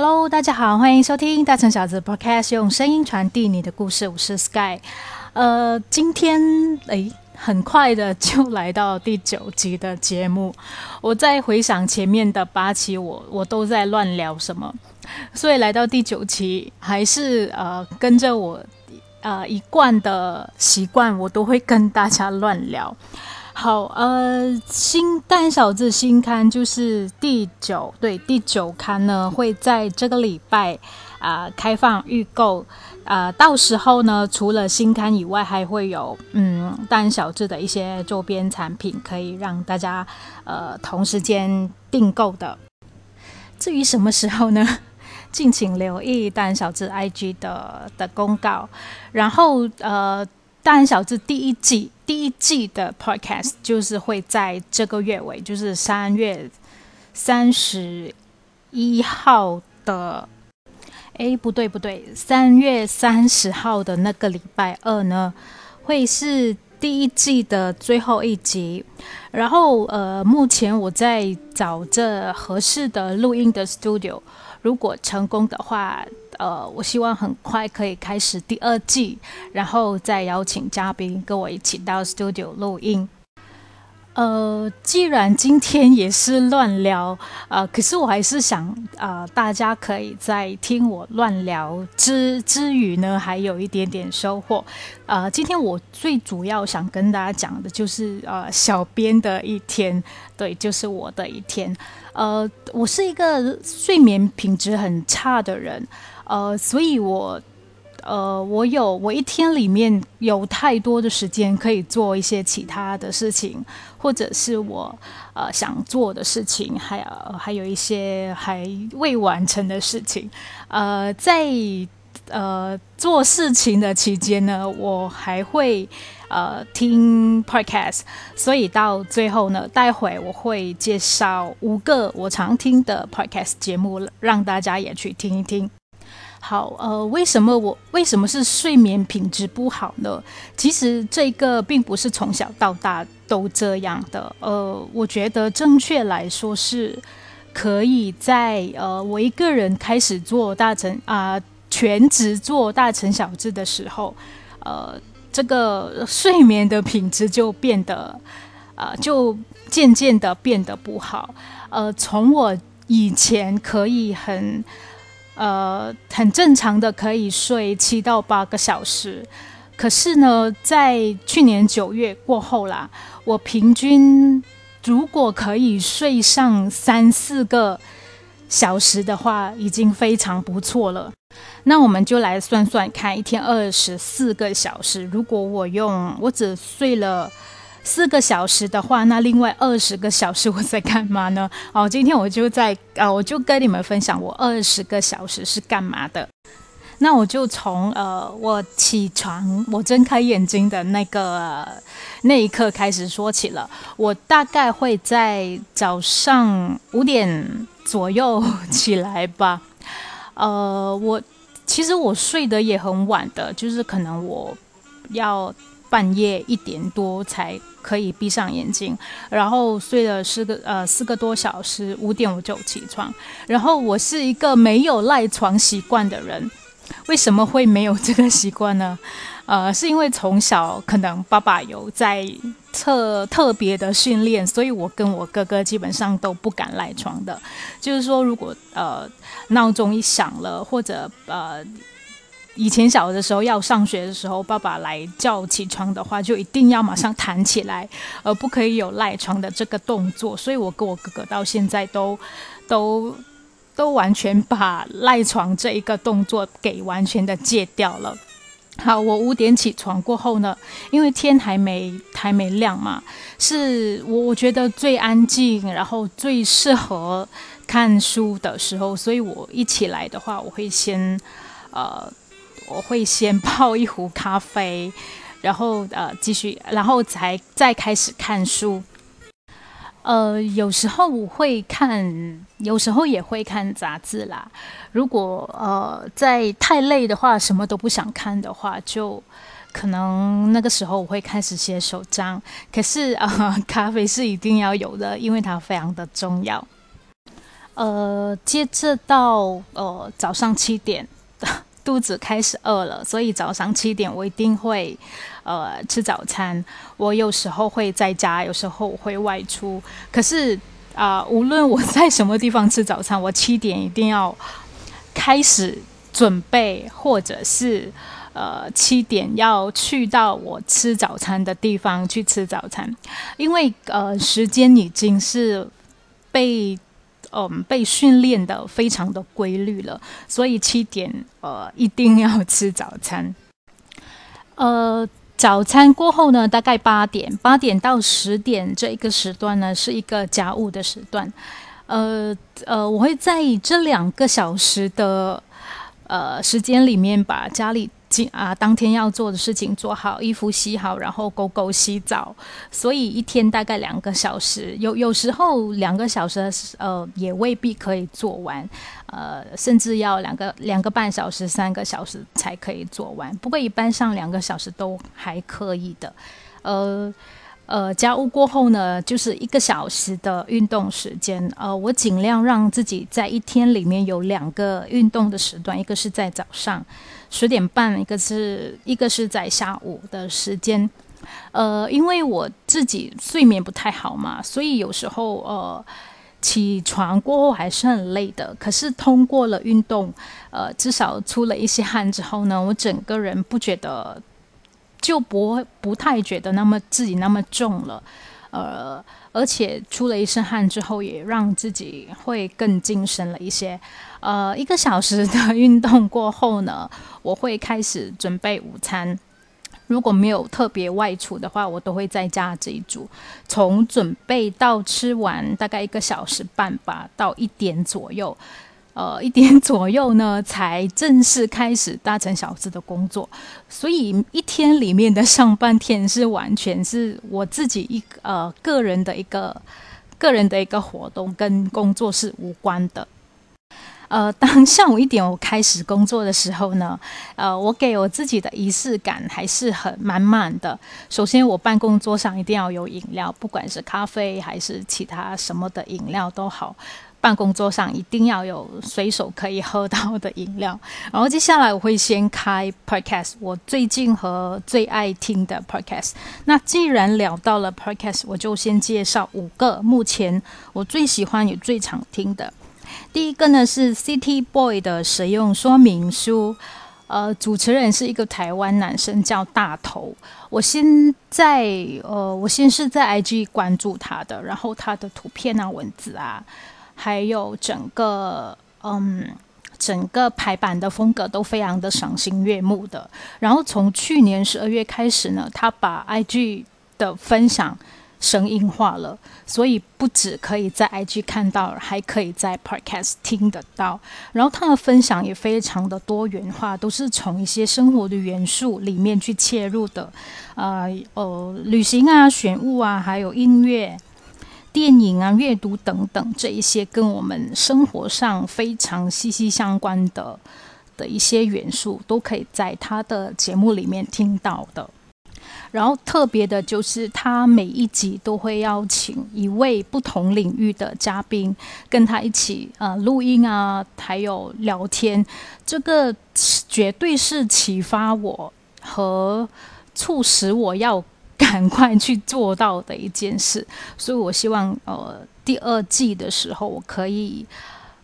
Hello，大家好，欢迎收听大城小子 Podcast，用声音传递你的故事。我是 Sky，呃，今天诶，很快的就来到第九集的节目。我在回想前面的八期，我我都在乱聊什么，所以来到第九期，还是呃跟着我呃一贯的习惯，我都会跟大家乱聊。好，呃，新蛋小子新刊就是第九，对，第九刊呢会在这个礼拜啊开放预购，啊，到时候呢除了新刊以外，还会有嗯蛋小子的一些周边产品可以让大家呃同时间订购的。至于什么时候呢？敬请留意蛋小智 IG 的的公告，然后呃。大人小智第一季第一季的 podcast 就是会在这个月尾，就是三月三十一号的，哎，不对不对，三月三十号的那个礼拜二呢，会是第一季的最后一集。然后呃，目前我在找这合适的录音的 studio，如果成功的话。呃，我希望很快可以开始第二季，然后再邀请嘉宾跟我一起到 studio 录音。呃，既然今天也是乱聊，呃，可是我还是想，呃，大家可以在听我乱聊之之余呢，还有一点点收获。呃，今天我最主要想跟大家讲的就是，呃，小编的一天，对，就是我的一天。呃，我是一个睡眠品质很差的人。呃，所以我，呃，我有我一天里面有太多的时间可以做一些其他的事情，或者是我呃想做的事情，还有还有一些还未完成的事情。呃，在呃做事情的期间呢，我还会呃听 podcast，所以到最后呢，待会我会介绍五个我常听的 podcast 节目，让大家也去听一听。好，呃，为什么我为什么是睡眠品质不好呢？其实这个并不是从小到大都这样的。呃，我觉得正确来说是，可以在呃我一个人开始做大成啊全职做大成小智的时候，呃，这个睡眠的品质就变得呃就渐渐的变得不好。呃，从我以前可以很。呃，很正常的可以睡七到八个小时，可是呢，在去年九月过后啦，我平均如果可以睡上三四个小时的话，已经非常不错了。那我们就来算算看，一天二十四个小时，如果我用我只睡了。四个小时的话，那另外二十个小时我在干嘛呢？哦，今天我就在啊，我就跟你们分享我二十个小时是干嘛的。那我就从呃，我起床，我睁开眼睛的那个那一刻开始说起了。我大概会在早上五点左右起来吧。呃，我其实我睡得也很晚的，就是可能我要。半夜一点多才可以闭上眼睛，然后睡了四个呃四个多小时，五点我就起床。然后我是一个没有赖床习惯的人，为什么会没有这个习惯呢？呃，是因为从小可能爸爸有在特特别的训练，所以我跟我哥哥基本上都不敢赖床的。就是说，如果呃闹钟一响了，或者呃。以前小的时候要上学的时候，爸爸来叫起床的话，就一定要马上弹起来，而不可以有赖床的这个动作。所以我跟我哥哥到现在都都都完全把赖床这一个动作给完全的戒掉了。好，我五点起床过后呢，因为天还没还没亮嘛，是我我觉得最安静，然后最适合看书的时候，所以我一起来的话，我会先呃。我会先泡一壶咖啡，然后呃继续，然后才再开始看书。呃，有时候我会看，有时候也会看杂志啦。如果呃在太累的话，什么都不想看的话，就可能那个时候我会开始写手账。可是啊，咖啡是一定要有的，因为它非常的重要。呃，接着到呃早上七点，肚子开始饿了，所以早上七点我一定会呃吃早餐。我有时候会在家，有时候会外出。可是啊，无论我在什么地方吃早餐，我七点一定要开始准备，或者是呃七点要去到我吃早餐的地方去吃早餐，因为呃时间已经是被。嗯，被训练的非常的规律了，所以七点呃一定要吃早餐。呃，早餐过后呢，大概八点，八点到十点这一个时段呢，是一个家务的时段。呃呃，我会在这两个小时的呃时间里面把家里。今啊，当天要做的事情做好，衣服洗好，然后狗狗洗澡，所以一天大概两个小时，有有时候两个小时呃也未必可以做完，呃，甚至要两个两个半小时、三个小时才可以做完。不过一般上两个小时都还可以的，呃。呃，家务过后呢，就是一个小时的运动时间。呃，我尽量让自己在一天里面有两个运动的时段，一个是在早上十点半，一个是一个是在下午的时间。呃，因为我自己睡眠不太好嘛，所以有时候呃起床过后还是很累的。可是通过了运动，呃，至少出了一些汗之后呢，我整个人不觉得。就不会不太觉得那么自己那么重了，呃，而且出了一身汗之后，也让自己会更精神了一些。呃，一个小时的运动过后呢，我会开始准备午餐。如果没有特别外出的话，我都会在家自己煮。从准备到吃完，大概一个小时半吧，到一点左右。呃，一点左右呢，才正式开始大城小子的工作，所以一天里面的上半天是完全是我自己一呃个人的一个个人的一个活动，跟工作是无关的。呃，当下午一点我开始工作的时候呢，呃，我给我自己的仪式感还是很满满的。首先，我办公桌上一定要有饮料，不管是咖啡还是其他什么的饮料都好。办公桌上一定要有随手可以喝到的饮料，然后接下来我会先开 podcast，我最近和最爱听的 podcast。那既然聊到了 podcast，我就先介绍五个目前我最喜欢也最常听的。第一个呢是 City Boy 的使用说明书，呃，主持人是一个台湾男生叫大头。我现在呃，我先是在 IG 关注他的，然后他的图片啊、文字啊。还有整个嗯，整个排版的风格都非常的赏心悦目的。然后从去年十二月开始呢，他把 IG 的分享声音化了，所以不止可以在 IG 看到，还可以在 Podcast 听得到。然后他的分享也非常的多元化，都是从一些生活的元素里面去切入的，呃呃，旅行啊、选物啊，还有音乐。电影啊、阅读等等这一些跟我们生活上非常息息相关的的一些元素，都可以在他的节目里面听到的。然后特别的就是，他每一集都会邀请一位不同领域的嘉宾跟他一起呃录音啊，还有聊天。这个绝对是启发我和促使我要。赶快去做到的一件事，所以我希望呃第二季的时候，我可以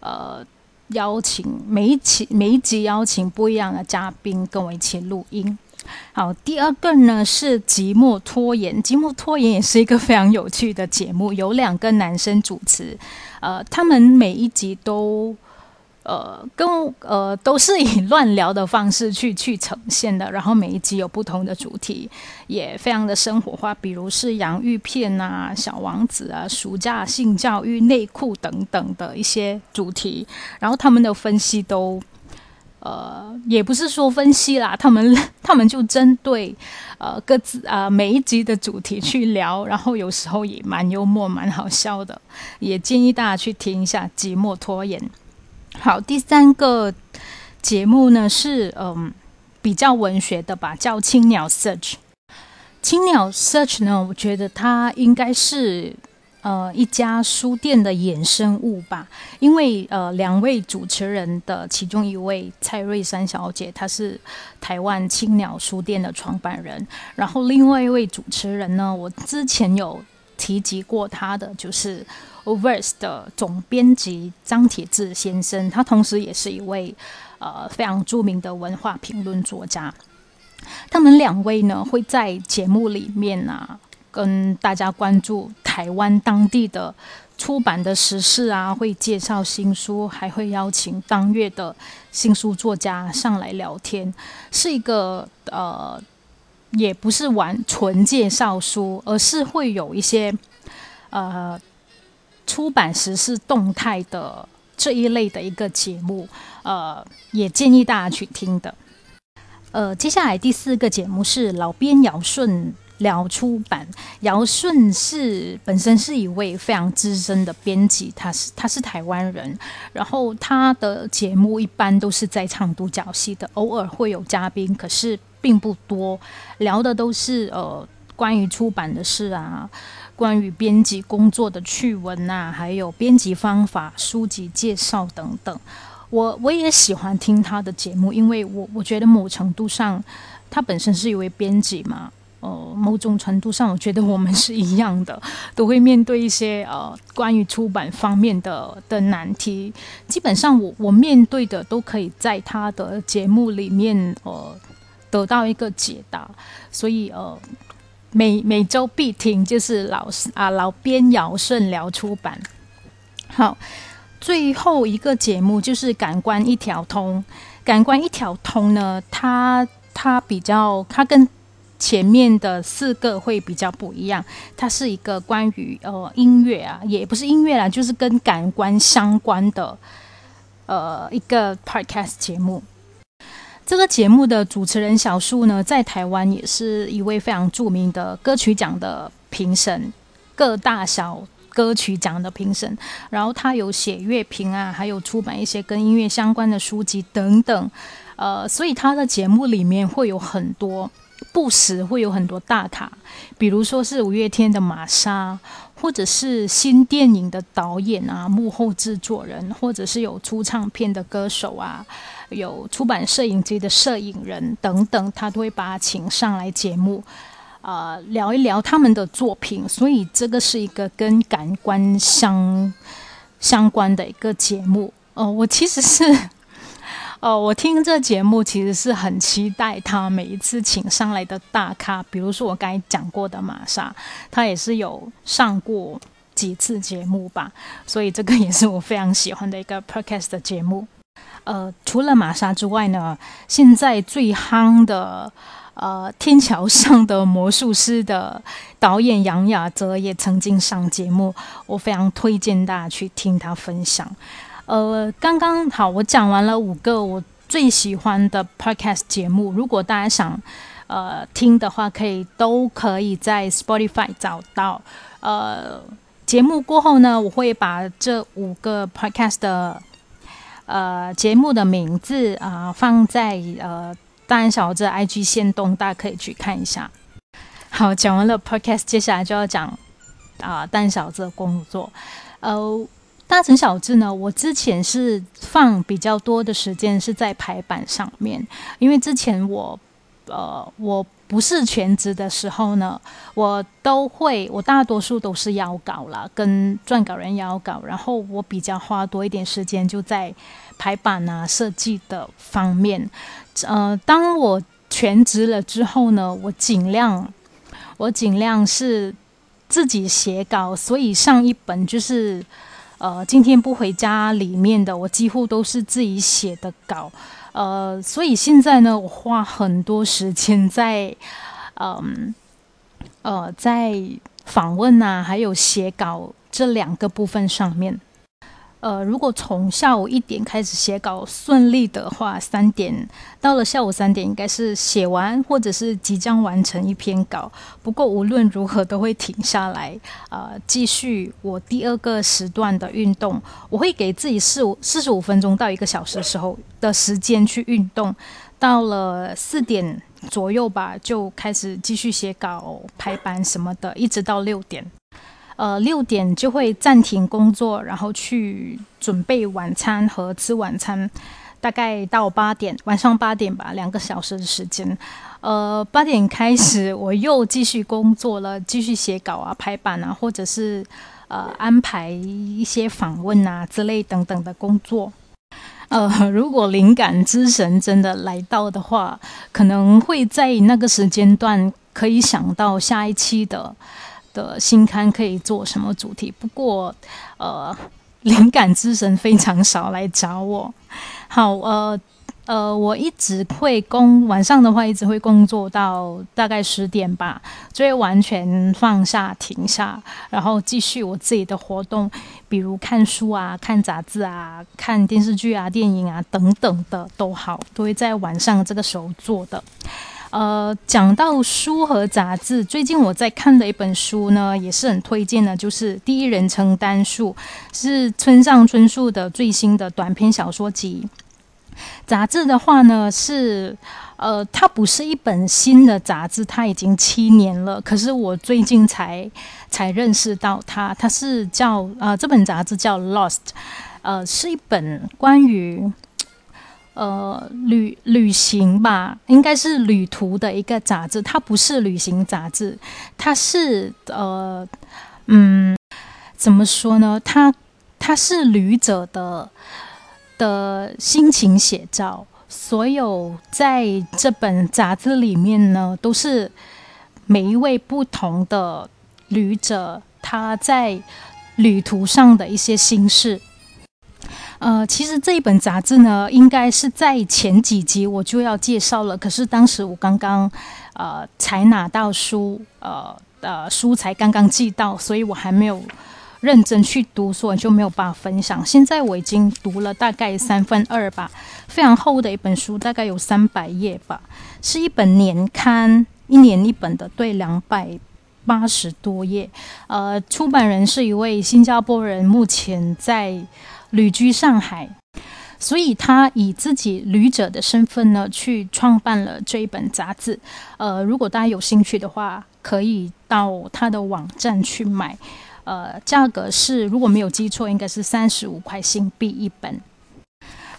呃邀请每一期每一集邀请不一样的嘉宾跟我一起录音。好，第二个呢是寂寞拖延，寂寞拖延也是一个非常有趣的节目，有两个男生主持，呃，他们每一集都。呃，跟呃都是以乱聊的方式去去呈现的，然后每一集有不同的主题，也非常的生活化，比如是洋芋片啊、小王子啊、暑假性教育、内裤等等的一些主题，然后他们的分析都，呃，也不是说分析啦，他们 他们就针对呃各自啊每一集的主题去聊，然后有时候也蛮幽默、蛮好笑的，也建议大家去听一下《寂寞拖延》。好，第三个节目呢是嗯比较文学的吧，叫青鸟 Search。青鸟 Search 呢，我觉得它应该是呃一家书店的衍生物吧。因为呃两位主持人的其中一位蔡瑞山小姐，她是台湾青鸟书店的创办人，然后另外一位主持人呢，我之前有提及过他的，就是 Overs 的总编辑张铁志先生，他同时也是一位呃非常著名的文化评论作家。他们两位呢，会在节目里面啊，跟大家关注台湾当地的出版的时事啊，会介绍新书，还会邀请当月的新书作家上来聊天，是一个呃，也不是玩纯介绍书，而是会有一些呃出版时事动态的这一类的一个节目，呃，也建议大家去听的。呃，接下来第四个节目是老边尧舜聊出版。姚舜是本身是一位非常资深的编辑，他是他是台湾人，然后他的节目一般都是在唱独角戏的，偶尔会有嘉宾，可是并不多，聊的都是呃关于出版的事啊，关于编辑工作的趣闻呐，还有编辑方法、书籍介绍等等。我我也喜欢听他的节目，因为我我觉得某程度上，他本身是一位编辑嘛，呃，某种程度上，我觉得我们是一样的，都会面对一些呃关于出版方面的的难题。基本上，我我面对的都可以在他的节目里面呃得到一个解答，所以呃每每周必听，就是老啊老编尧舜聊出版，好。最后一个节目就是《感官一条通》，《感官一条通》呢，它它比较，它跟前面的四个会比较不一样。它是一个关于呃音乐啊，也不是音乐啦，就是跟感官相关的呃一个 podcast 节目。这个节目的主持人小树呢，在台湾也是一位非常著名的歌曲奖的评审，各大小。歌曲奖的评审，然后他有写乐评啊，还有出版一些跟音乐相关的书籍等等，呃，所以他的节目里面会有很多不时会有很多大咖，比如说是五月天的玛莎，或者是新电影的导演啊、幕后制作人，或者是有出唱片的歌手啊，有出版摄影机的摄影人等等，他都会把他请上来节目。啊，聊一聊他们的作品，所以这个是一个跟感官相相关的一个节目。哦，我其实是，哦，我听这节目其实是很期待他每一次请上来的大咖，比如说我刚才讲过的玛莎，他也是有上过几次节目吧，所以这个也是我非常喜欢的一个 podcast 的节目。呃，除了玛莎之外呢，现在最夯的。呃，天桥上的魔术师的导演杨雅哲也曾经上节目，我非常推荐大家去听他分享。呃，刚刚好，我讲完了五个我最喜欢的 podcast 节目，如果大家想呃听的话，可以都可以在 Spotify 找到。呃，节目过后呢，我会把这五个 podcast 的呃节目的名字啊放在呃。蛋小子 IG 线动，大家可以去看一下。好，讲完了 Podcast，接下来就要讲啊蛋小子的工作。呃，大成小智呢，我之前是放比较多的时间是在排版上面，因为之前我呃我不是全职的时候呢，我都会我大多数都是邀稿了，跟撰稿人邀稿，然后我比较花多一点时间就在排版啊设计的方面。呃，当我全职了之后呢，我尽量，我尽量是自己写稿，所以上一本就是呃，今天不回家里面的，我几乎都是自己写的稿，呃，所以现在呢，我花很多时间在，嗯，呃，在访问啊，还有写稿这两个部分上面。呃，如果从下午一点开始写稿顺利的话，三点到了下午三点应该是写完或者是即将完成一篇稿。不过无论如何都会停下来，呃，继续我第二个时段的运动。我会给自己四五四十五分钟到一个小时的时候的时间去运动。到了四点左右吧，就开始继续写稿、排版什么的，一直到六点。呃六点就会暂停工作，然后去准备晚餐和吃晚餐，大概到八点，晚上八点吧，两个小时的时间。呃，八点开始我又继续工作了，继续写稿啊、排版啊，或者是呃安排一些访问啊之类等等的工作。呃，如果灵感之神真的来到的话，可能会在那个时间段可以想到下一期的的新刊可以做什么主题。不过，呃，灵感之神非常少来找我。好，呃。呃，我一直会工，晚上的话一直会工作到大概十点吧，就会完全放下、停下，然后继续我自己的活动，比如看书啊、看杂志啊、看电视剧啊、电影啊等等的都好，都会在晚上这个时候做的。呃，讲到书和杂志，最近我在看的一本书呢，也是很推荐的，就是《第一人称单数》，是村上春树的最新的短篇小说集。杂志的话呢，是呃，它不是一本新的杂志，它已经七年了。可是我最近才才认识到它，它是叫呃，这本杂志叫《Lost》，呃，是一本关于呃旅旅行吧，应该是旅途的一个杂志。它不是旅行杂志，它是呃嗯，怎么说呢？它它是旅者的。的心情写照，所有在这本杂志里面呢，都是每一位不同的旅者他在旅途上的一些心事。呃，其实这一本杂志呢，应该是在前几集我就要介绍了，可是当时我刚刚呃才拿到书，呃呃书才刚刚寄到，所以我还没有。认真去读，所以就没有办法分享。现在我已经读了大概三分二吧，非常厚的一本书，大概有三百页吧，是一本年刊，一年一本的，对，两百八十多页。呃，出版人是一位新加坡人，目前在旅居上海，所以他以自己旅者的身份呢，去创办了这一本杂志。呃，如果大家有兴趣的话，可以到他的网站去买。呃，价格是如果没有记错，应该是三十五块新币一本。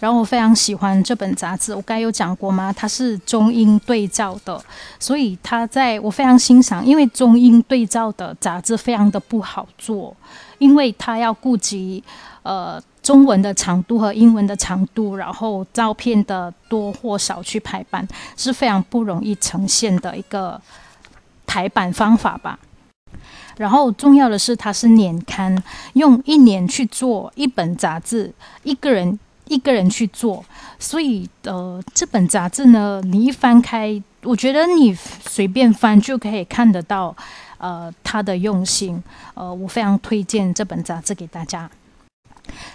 然后我非常喜欢这本杂志，我该有讲过吗？它是中英对照的，所以它在我非常欣赏，因为中英对照的杂志非常的不好做，因为它要顾及呃中文的长度和英文的长度，然后照片的多或少去排版，是非常不容易呈现的一个排版方法吧。然后重要的是，它是年刊，用一年去做一本杂志，一个人一个人去做，所以呃，这本杂志呢，你一翻开，我觉得你随便翻就可以看得到，呃，他的用心，呃，我非常推荐这本杂志给大家。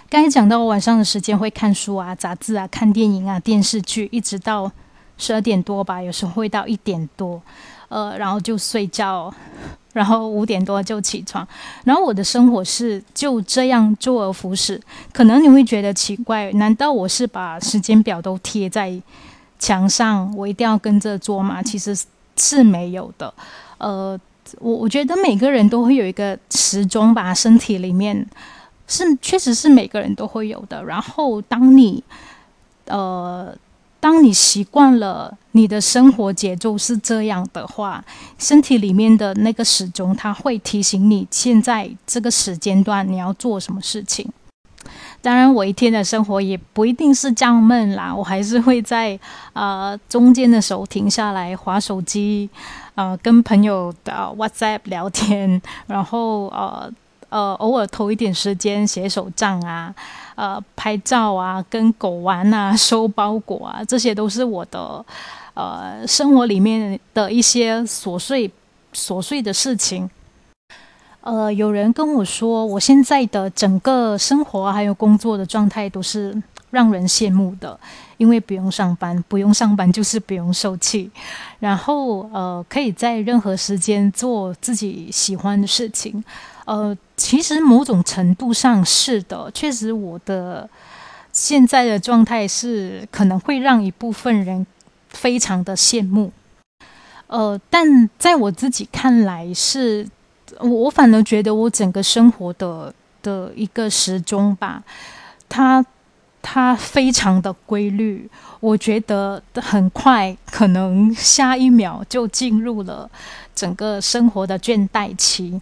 刚才讲到我晚上的时间会看书啊、杂志啊、看电影啊、电视剧，一直到十二点多吧，有时候会到一点多，呃，然后就睡觉。然后五点多就起床，然后我的生活是就这样周而复始。可能你会觉得奇怪，难道我是把时间表都贴在墙上，我一定要跟着做吗？其实是没有的。呃，我我觉得每个人都会有一个时钟吧，身体里面是确实是每个人都会有的。然后当你呃。当你习惯了你的生活节奏是这样的话，身体里面的那个时钟，它会提醒你现在这个时间段你要做什么事情。当然，我一天的生活也不一定是这样闷啦，我还是会在呃中间的时候停下来划手机，呃跟朋友的 WhatsApp 聊天，然后呃呃偶尔偷一点时间写手账啊。呃，拍照啊，跟狗玩啊，收包裹啊，这些都是我的呃生活里面的一些琐碎琐碎的事情。呃，有人跟我说，我现在的整个生活还有工作的状态都是让人羡慕的，因为不用上班，不用上班就是不用受气，然后呃，可以在任何时间做自己喜欢的事情。呃，其实某种程度上是的，确实我的现在的状态是可能会让一部分人非常的羡慕。呃，但在我自己看来是我反而觉得我整个生活的的一个时钟吧，它它非常的规律。我觉得很快，可能下一秒就进入了整个生活的倦怠期。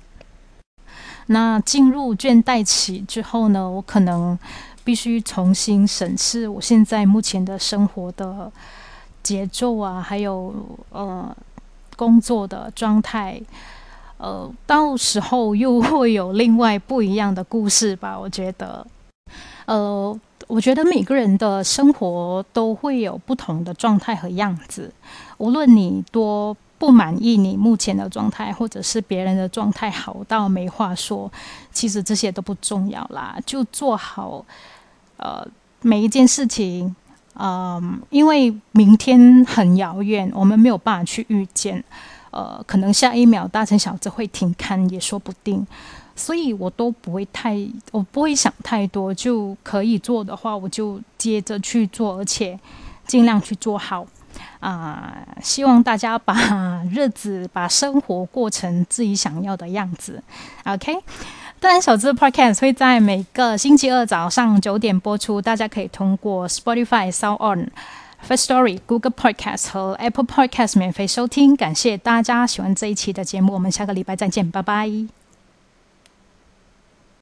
那进入倦怠期之后呢，我可能必须重新审视我现在目前的生活的节奏啊，还有呃工作的状态。呃，到时候又会有另外不一样的故事吧？我觉得，呃，我觉得每个人的生活都会有不同的状态和样子。无论你多不满意你目前的状态，或者是别人的状态好到没话说，其实这些都不重要啦。就做好呃每一件事情，嗯，因为明天很遥远，我们没有办法去预见。呃，可能下一秒大成小子会停刊也说不定，所以我都不会太，我不会想太多，就可以做的话，我就接着去做，而且尽量去做好。啊，希望大家把日子、把生活过成自己想要的样子。OK，当然，小资 Podcast 会在每个星期二早上九点播出，大家可以通过 Spotify、Sound On。First Story、Google Podcast 和 Apple Podcast 免费收听，感谢大家喜欢这一期的节目，我们下个礼拜再见，拜拜。